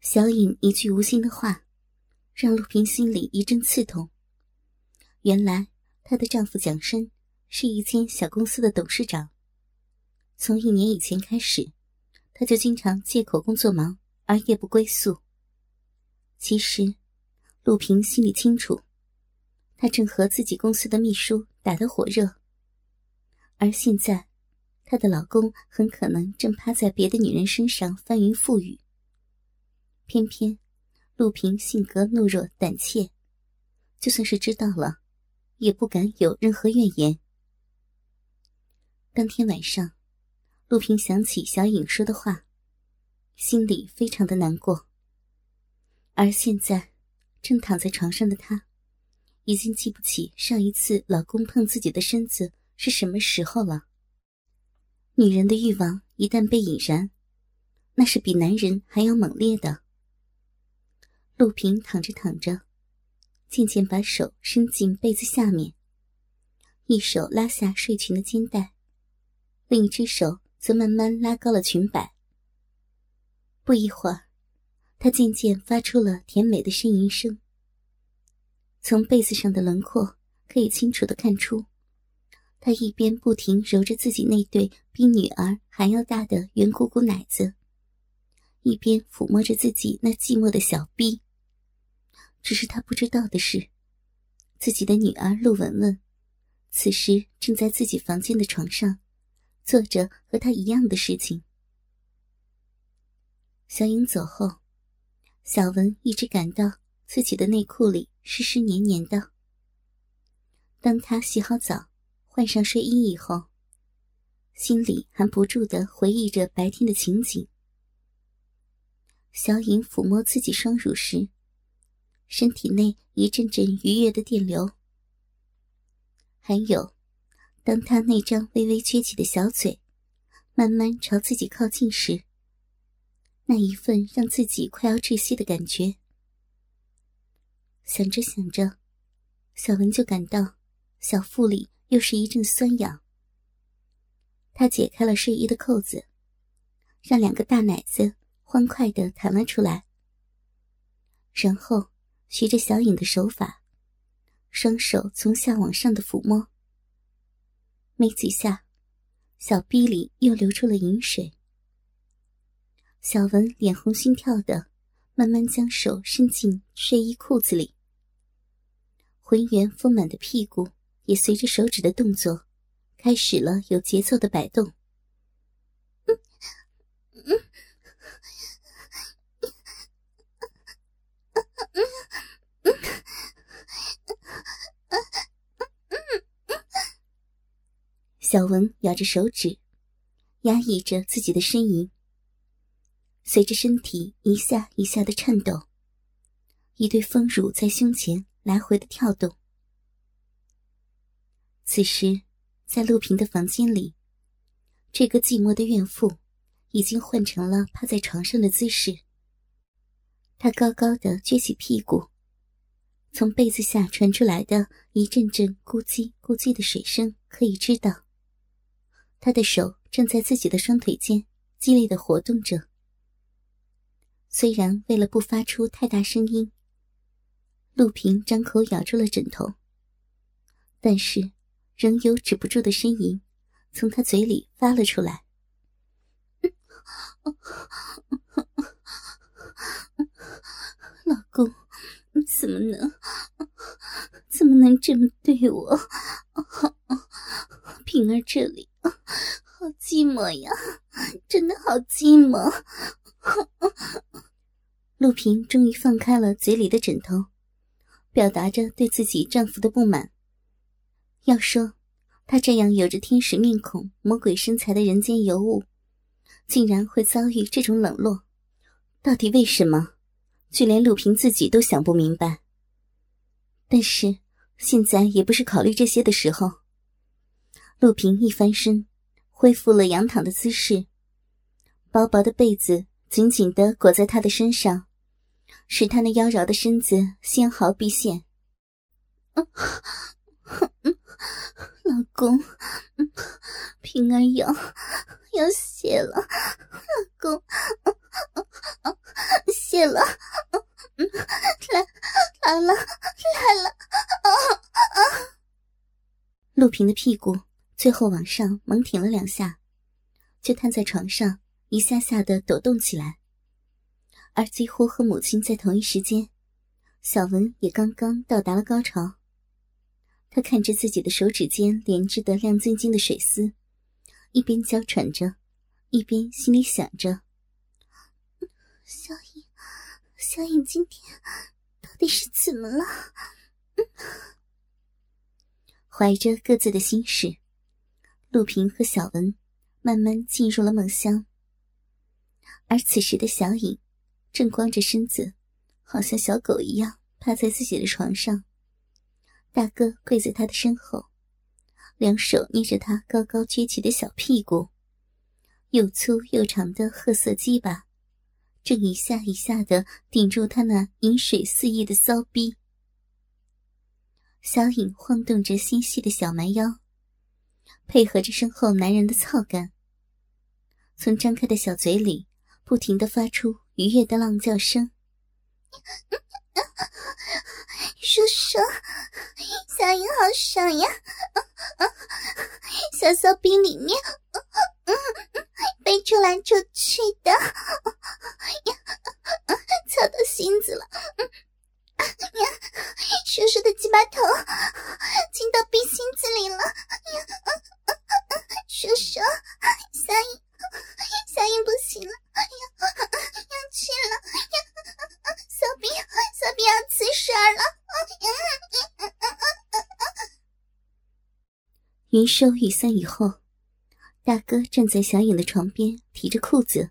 小颖一句无心的话，让陆平心里一阵刺痛。原来她的丈夫蒋生是一间小公司的董事长。从一年以前开始，他就经常借口工作忙而夜不归宿。其实，陆平心里清楚，他正和自己公司的秘书打得火热，而现在。她的老公很可能正趴在别的女人身上翻云覆雨。偏偏陆平性格懦弱胆怯，就算是知道了，也不敢有任何怨言。当天晚上，陆平想起小颖说的话，心里非常的难过。而现在，正躺在床上的她，已经记不起上一次老公碰自己的身子是什么时候了。女人的欲望一旦被引燃，那是比男人还要猛烈的。陆平躺着躺着，渐渐把手伸进被子下面，一手拉下睡裙的肩带，另一只手则慢慢拉高了裙摆。不一会儿，他渐渐发出了甜美的呻吟声。从被子上的轮廓可以清楚的看出。他一边不停揉着自己那对比女儿还要大的圆鼓鼓奶子，一边抚摸着自己那寂寞的小臂。只是他不知道的是，自己的女儿陆文文，此时正在自己房间的床上，做着和他一样的事情。小颖走后，小文一直感到自己的内裤里湿湿黏黏的。当他洗好澡。换上睡衣以后，心里还不住的回忆着白天的情景。小颖抚摸自己双乳时，身体内一阵阵愉悦的电流。还有，当他那张微微撅起的小嘴，慢慢朝自己靠近时，那一份让自己快要窒息的感觉。想着想着，小文就感到小腹里。又是一阵酸痒。他解开了睡衣的扣子，让两个大奶子欢快的弹了出来。然后学着小影的手法，双手从下往上的抚摸。没几下，小臂里又流出了饮水。小文脸红心跳的，慢慢将手伸进睡衣裤子里，浑圆丰满的屁股。也随着手指的动作，开始了有节奏的摆动。嗯嗯小文咬着手指，压抑着自己的呻吟。随着身体一下一下的颤抖，一对丰乳在胸前来回的跳动。此时，在陆平的房间里，这个寂寞的怨妇已经换成了趴在床上的姿势。她高高的撅起屁股，从被子下传出来的一阵阵咕叽咕叽的水声，可以知道，他的手正在自己的双腿间激烈的活动着。虽然为了不发出太大声音，陆平张口咬住了枕头，但是。仍有止不住的呻吟从他嘴里发了出来。老公，怎么能，怎么能这么对我？平儿这里好寂寞呀，真的好寂寞。陆平终于放开了嘴里的枕头，表达着对自己丈夫的不满。要说，他这样有着天使面孔、魔鬼身材的人间尤物，竟然会遭遇这种冷落，到底为什么？就连陆平自己都想不明白。但是现在也不是考虑这些的时候。陆平一翻身，恢复了仰躺的姿势，薄薄的被子紧紧的裹在他的身上，使他那妖娆的身子纤毫毕现。老公，平儿要要谢了，老公，谢了，来来了来了！啊啊！陆平的屁股最后往上猛挺了两下，就瘫在床上，一下下的抖动起来。而几乎和母亲在同一时间，小文也刚刚到达了高潮。他看着自己的手指间连着的亮晶晶的水丝，一边娇喘着，一边心里想着：小颖，小颖今天到底是怎么了？怀着各自的心事，陆平和小文慢慢进入了梦乡。而此时的小影正光着身子，好像小狗一样趴在自己的床上。大哥跪在他的身后，两手捏着他高高撅起的小屁股，又粗又长的褐色鸡巴，正一下一下的顶住他那饮水肆意的骚逼。小影晃动着纤细的小蛮腰，配合着身后男人的操干，从张开的小嘴里不停的发出愉悦的浪叫声。叔叔，小影好爽呀！小骚逼里面，被出来出去的，操到心子了。叔叔的鸡巴头进到逼心子里了。云收雨散以后，大哥站在小影的床边，提着裤子。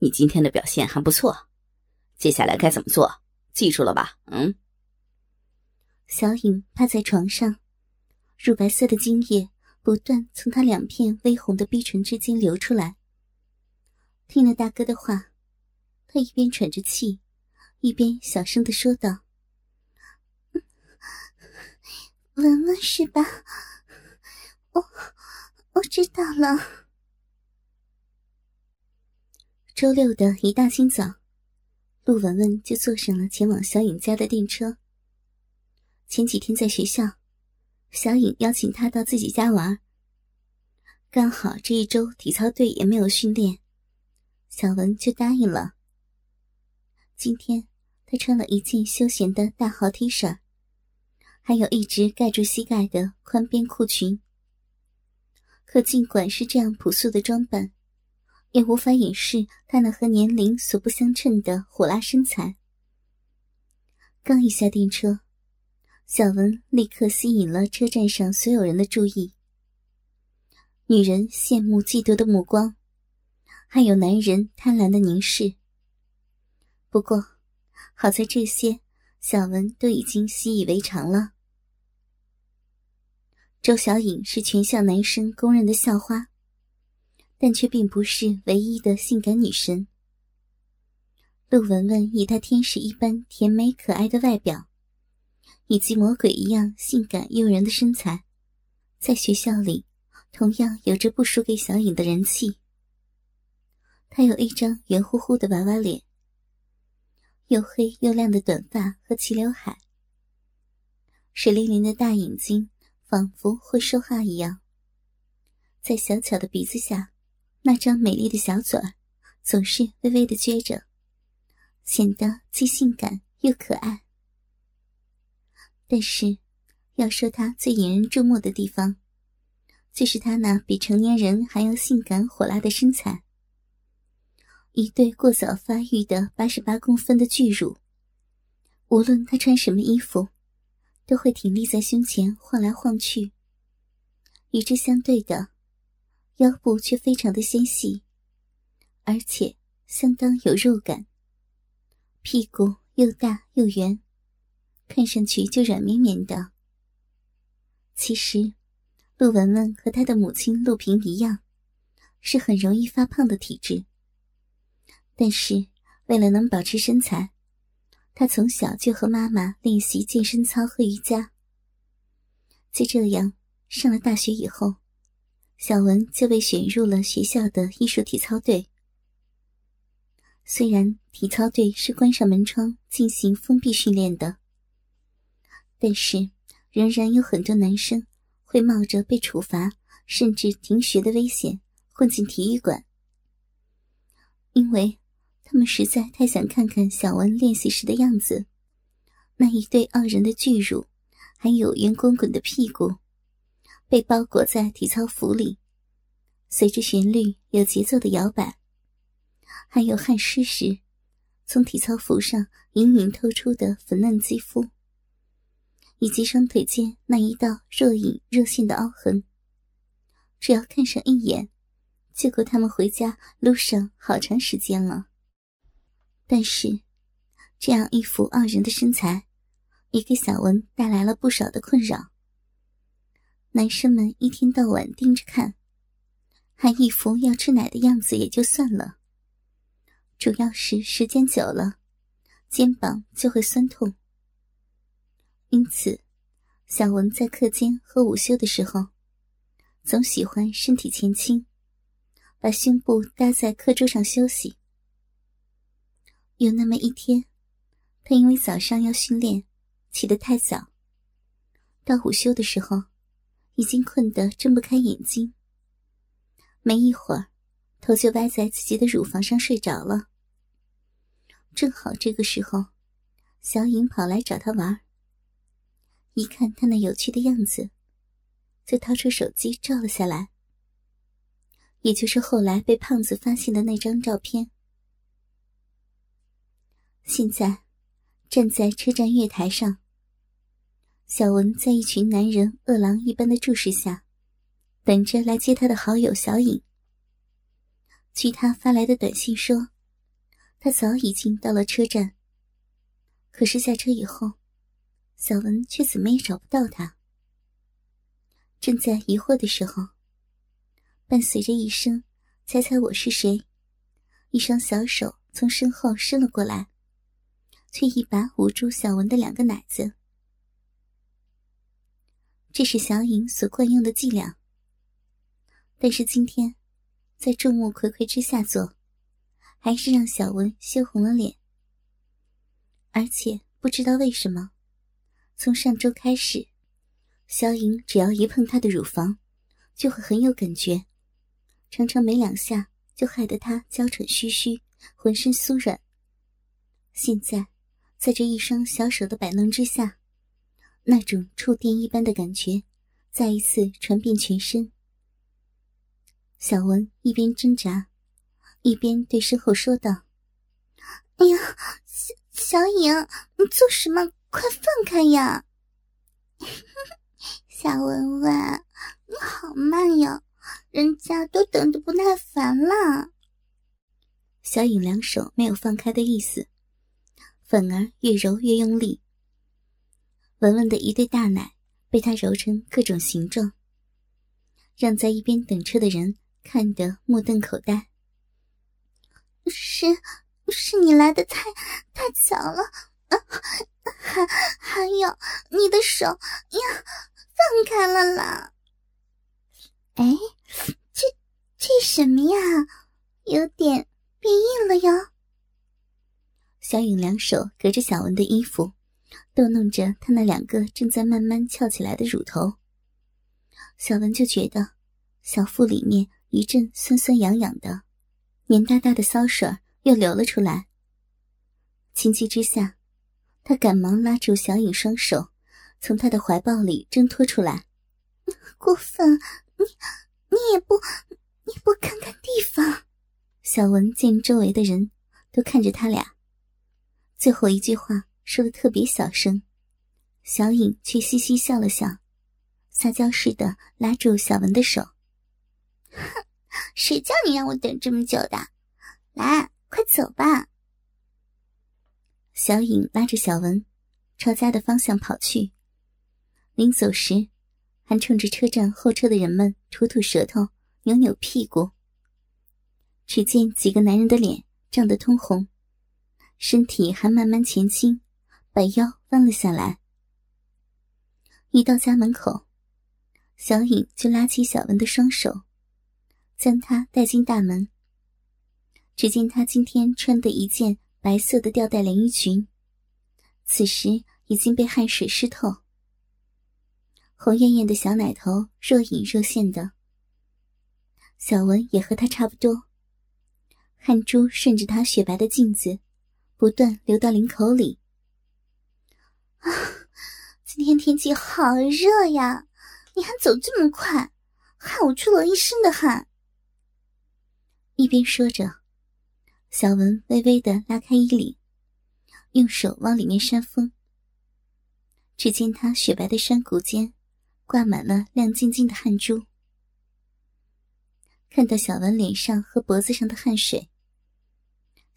你今天的表现还不错，接下来该怎么做？记住了吧？嗯。小影趴在床上，乳白色的精液不断从她两片微红的逼唇之间流出来。听了大哥的话，他一边喘着气，一边小声的说道：“闻闻是吧？我我知道了。”周六的一大清早。陆文文就坐上了前往小颖家的电车。前几天在学校，小颖邀请他到自己家玩。刚好这一周体操队也没有训练，小文就答应了。今天他穿了一件休闲的大号 T 恤，还有一直盖住膝盖的宽边裤裙。可尽管是这样朴素的装扮。也无法掩饰他那和年龄所不相称的火辣身材。刚一下电车，小文立刻吸引了车站上所有人的注意。女人羡慕嫉妒的目光，还有男人贪婪的凝视。不过，好在这些小文都已经习以为常了。周小颖是全校男生公认的校花。但却并不是唯一的性感女神。陆文文以她天使一般甜美可爱的外表，以及魔鬼一样性感诱人的身材，在学校里同样有着不输给小颖的人气。她有一张圆乎乎的娃娃脸，又黑又亮的短发和齐刘海，水灵灵的大眼睛仿佛会说话一样，在小巧的鼻子下。那张美丽的小嘴儿总是微微的撅着，显得既性感又可爱。但是，要说她最引人注目的地方，就是她那比成年人还要性感火辣的身材。一对过早发育的八十八公分的巨乳，无论她穿什么衣服，都会挺立在胸前晃来晃去。与之相对的。腰部却非常的纤细，而且相当有肉感。屁股又大又圆，看上去就软绵绵的。其实，陆文文和她的母亲陆平一样，是很容易发胖的体质。但是，为了能保持身材，他从小就和妈妈练习健身操和瑜伽。就这样，上了大学以后。小文就被选入了学校的艺术体操队。虽然体操队是关上门窗进行封闭训练的，但是仍然有很多男生会冒着被处罚甚至停学的危险混进体育馆，因为他们实在太想看看小文练习时的样子，那一对傲人的巨乳，还有圆滚滚的屁股，被包裹在体操服里，随着旋律有节奏的摇摆。还有汗湿时，从体操服上隐隐透出的粉嫩肌肤，以及双腿间那一道若隐若现的凹痕，只要看上一眼，就够他们回家路上好长时间了。但是，这样一副傲人的身材，也给小文带来了不少的困扰。男生们一天到晚盯着看，还一副要吃奶的样子也就算了。主要是时间久了，肩膀就会酸痛。因此，小文在课间和午休的时候，总喜欢身体前倾，把胸部搭在课桌上休息。有那么一天，他因为早上要训练，起得太早，到午休的时候，已经困得睁不开眼睛。没一会儿。头就歪在自己的乳房上睡着了。正好这个时候，小颖跑来找他玩。一看他那有趣的样子，就掏出手机照了下来。也就是后来被胖子发现的那张照片。现在，站在车站月台上，小文在一群男人饿狼一般的注视下，等着来接他的好友小颖。据他发来的短信说，他早已经到了车站。可是下车以后，小文却怎么也找不到他。正在疑惑的时候，伴随着一声“猜猜我是谁”，一双小手从身后伸了过来，却一把捂住小文的两个奶子。这是小颖所惯用的伎俩，但是今天。在众目睽睽之下做，还是让小文羞红了脸。而且不知道为什么，从上周开始，小颖只要一碰他的乳房，就会很有感觉，常常没两下就害得他娇喘吁吁，浑身酥软。现在，在这一双小手的摆弄之下，那种触电一般的感觉，再一次传遍全身。小文一边挣扎，一边对身后说道：“哎呀，小小颖，你做什么？快放开呀！小文文，你好慢呀，人家都等得不耐烦了。”小颖两手没有放开的意思，反而越揉越用力。文文的一对大奶被他揉成各种形状，让在一边等车的人。看得目瞪口呆。是，是你来的太太早了，啊还还有你的手呀，放开了啦！哎，这这什么呀？有点变硬了哟。小颖两手隔着小文的衣服，逗弄着他那两个正在慢慢翘起来的乳头。小文就觉得小腹里面。一阵酸酸痒痒的，黏哒哒的骚水又流了出来。情急之下，他赶忙拉住小颖双手，从他的怀抱里挣脱出来。过分！你你也不你不看看地方？小文见周围的人都看着他俩，最后一句话说的特别小声，小颖却嘻嘻笑了笑，撒娇似的拉住小文的手。哼，谁叫你让我等这么久的？来，快走吧。小颖拉着小文，朝家的方向跑去。临走时，还冲着车站候车的人们吐吐舌头，扭扭屁股。只见几个男人的脸涨得通红，身体还慢慢前倾，把腰弯了下来。一到家门口，小颖就拉起小文的双手。将他带进大门，只见她今天穿的一件白色的吊带连衣裙，此时已经被汗水湿透，红艳艳的小奶头若隐若现的。小文也和她差不多，汗珠顺着她雪白的镜子，不断流到领口里。啊，今天天气好热呀！你还走这么快，害我出了一身的汗。一边说着，小文微微的拉开衣领，用手往里面扇风。只见她雪白的山谷间，挂满了亮晶晶的汗珠。看到小文脸上和脖子上的汗水，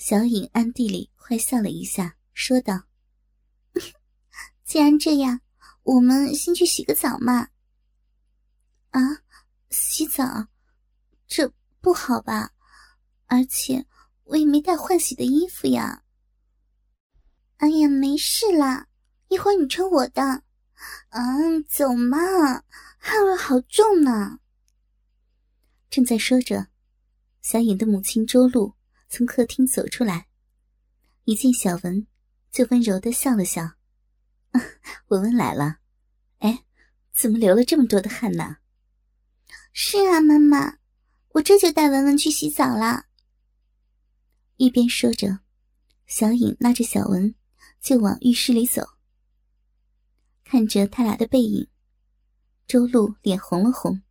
小影暗地里坏笑了一下，说道：“ 既然这样，我们先去洗个澡嘛。”“啊，洗澡？这不好吧？而且我也没带换洗的衣服呀。”“哎呀，没事啦，一会儿你穿我的。”“嗯，走嘛，汗味好重呢。”正在说着，小影的母亲周露从客厅走出来，一见小文，就温柔的笑了笑：“ 文文来了，哎，怎么流了这么多的汗呢？”“是啊，妈妈，我这就带文文去洗澡了。”一边说着，小颖拉着小文就往浴室里走。看着他俩的背影，周露脸红了红。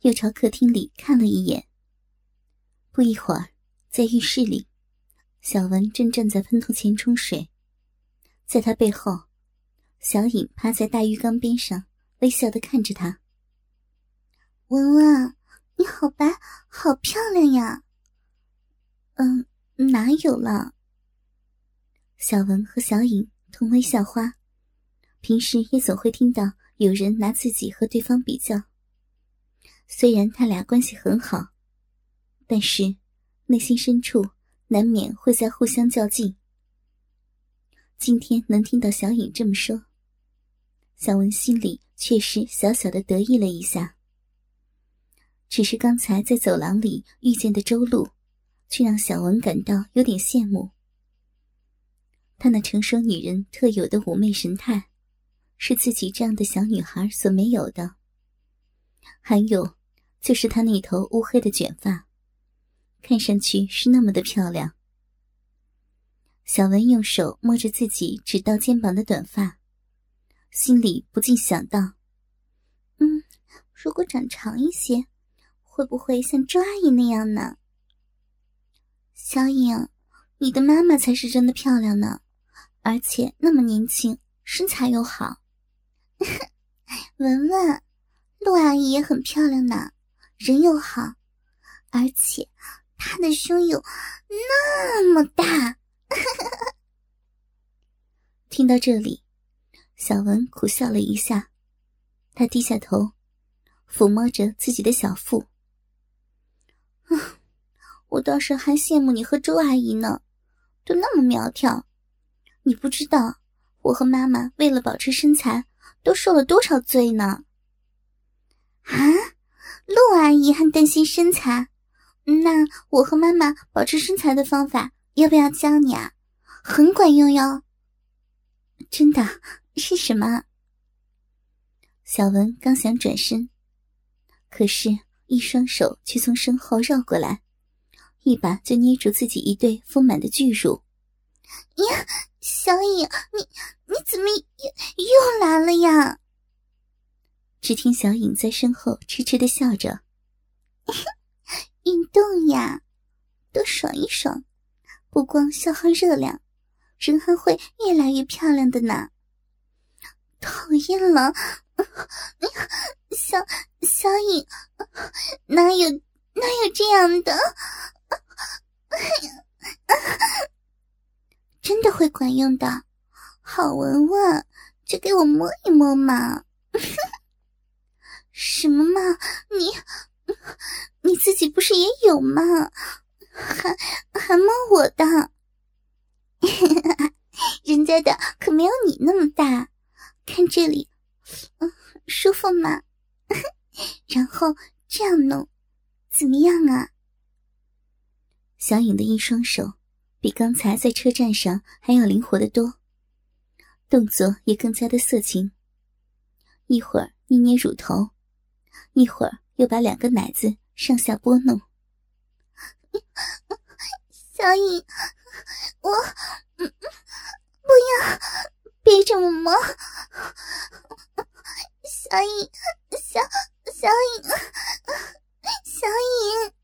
又朝客厅里看了一眼。不一会儿，在浴室里，小文正站在喷头前冲水，在他背后，小颖趴在大浴缸边上，微笑的看着他。文文，你好白，好漂亮呀。嗯，哪有了？小文和小颖同为校花，平时也总会听到有人拿自己和对方比较。虽然他俩关系很好，但是内心深处难免会在互相较劲。今天能听到小颖这么说，小文心里确实小小的得意了一下。只是刚才在走廊里遇见的周露，却让小文感到有点羡慕。她那成熟女人特有的妩媚神态，是自己这样的小女孩所没有的。还有。就是她那头乌黑的卷发，看上去是那么的漂亮。小文用手摸着自己直到肩膀的短发，心里不禁想到：“嗯，如果长长一些，会不会像周阿姨那样呢？”小颖，你的妈妈才是真的漂亮呢，而且那么年轻，身材又好。文文，陆阿姨也很漂亮呢。人又好，而且他的胸有那么大。听到这里，小文苦笑了一下，他低下头，抚摸着自己的小腹。啊，我倒是还羡慕你和周阿姨呢，都那么苗条。你不知道，我和妈妈为了保持身材，都受了多少罪呢。啊？陆阿姨还担心身材，那我和妈妈保持身材的方法要不要教你啊？很管用哟。真的是什么？小文刚想转身，可是，一双手却从身后绕过来，一把就捏住自己一对丰满的巨乳。呀，小颖，你你怎么又又来了呀？只听小颖在身后痴痴的笑着：“，爽一爽，不光消耗热量，人还会越来越漂亮的呢。”讨厌了，小小影，哪有哪有这样的？真的会管用的，好闻闻，就给我摸一摸嘛。什么嘛！你你自己不是也有吗？还还摸我的，人家的可没有你那么大，看这里，嗯、舒服吗？然后这样弄，怎么样啊？小影的一双手比刚才在车站上还要灵活的多，动作也更加的色情。一会儿捏捏乳头，一会儿又把两个奶子上下拨弄。小颖，我不要，别这么ぁ、小ぁ…小小っ、小颖。小…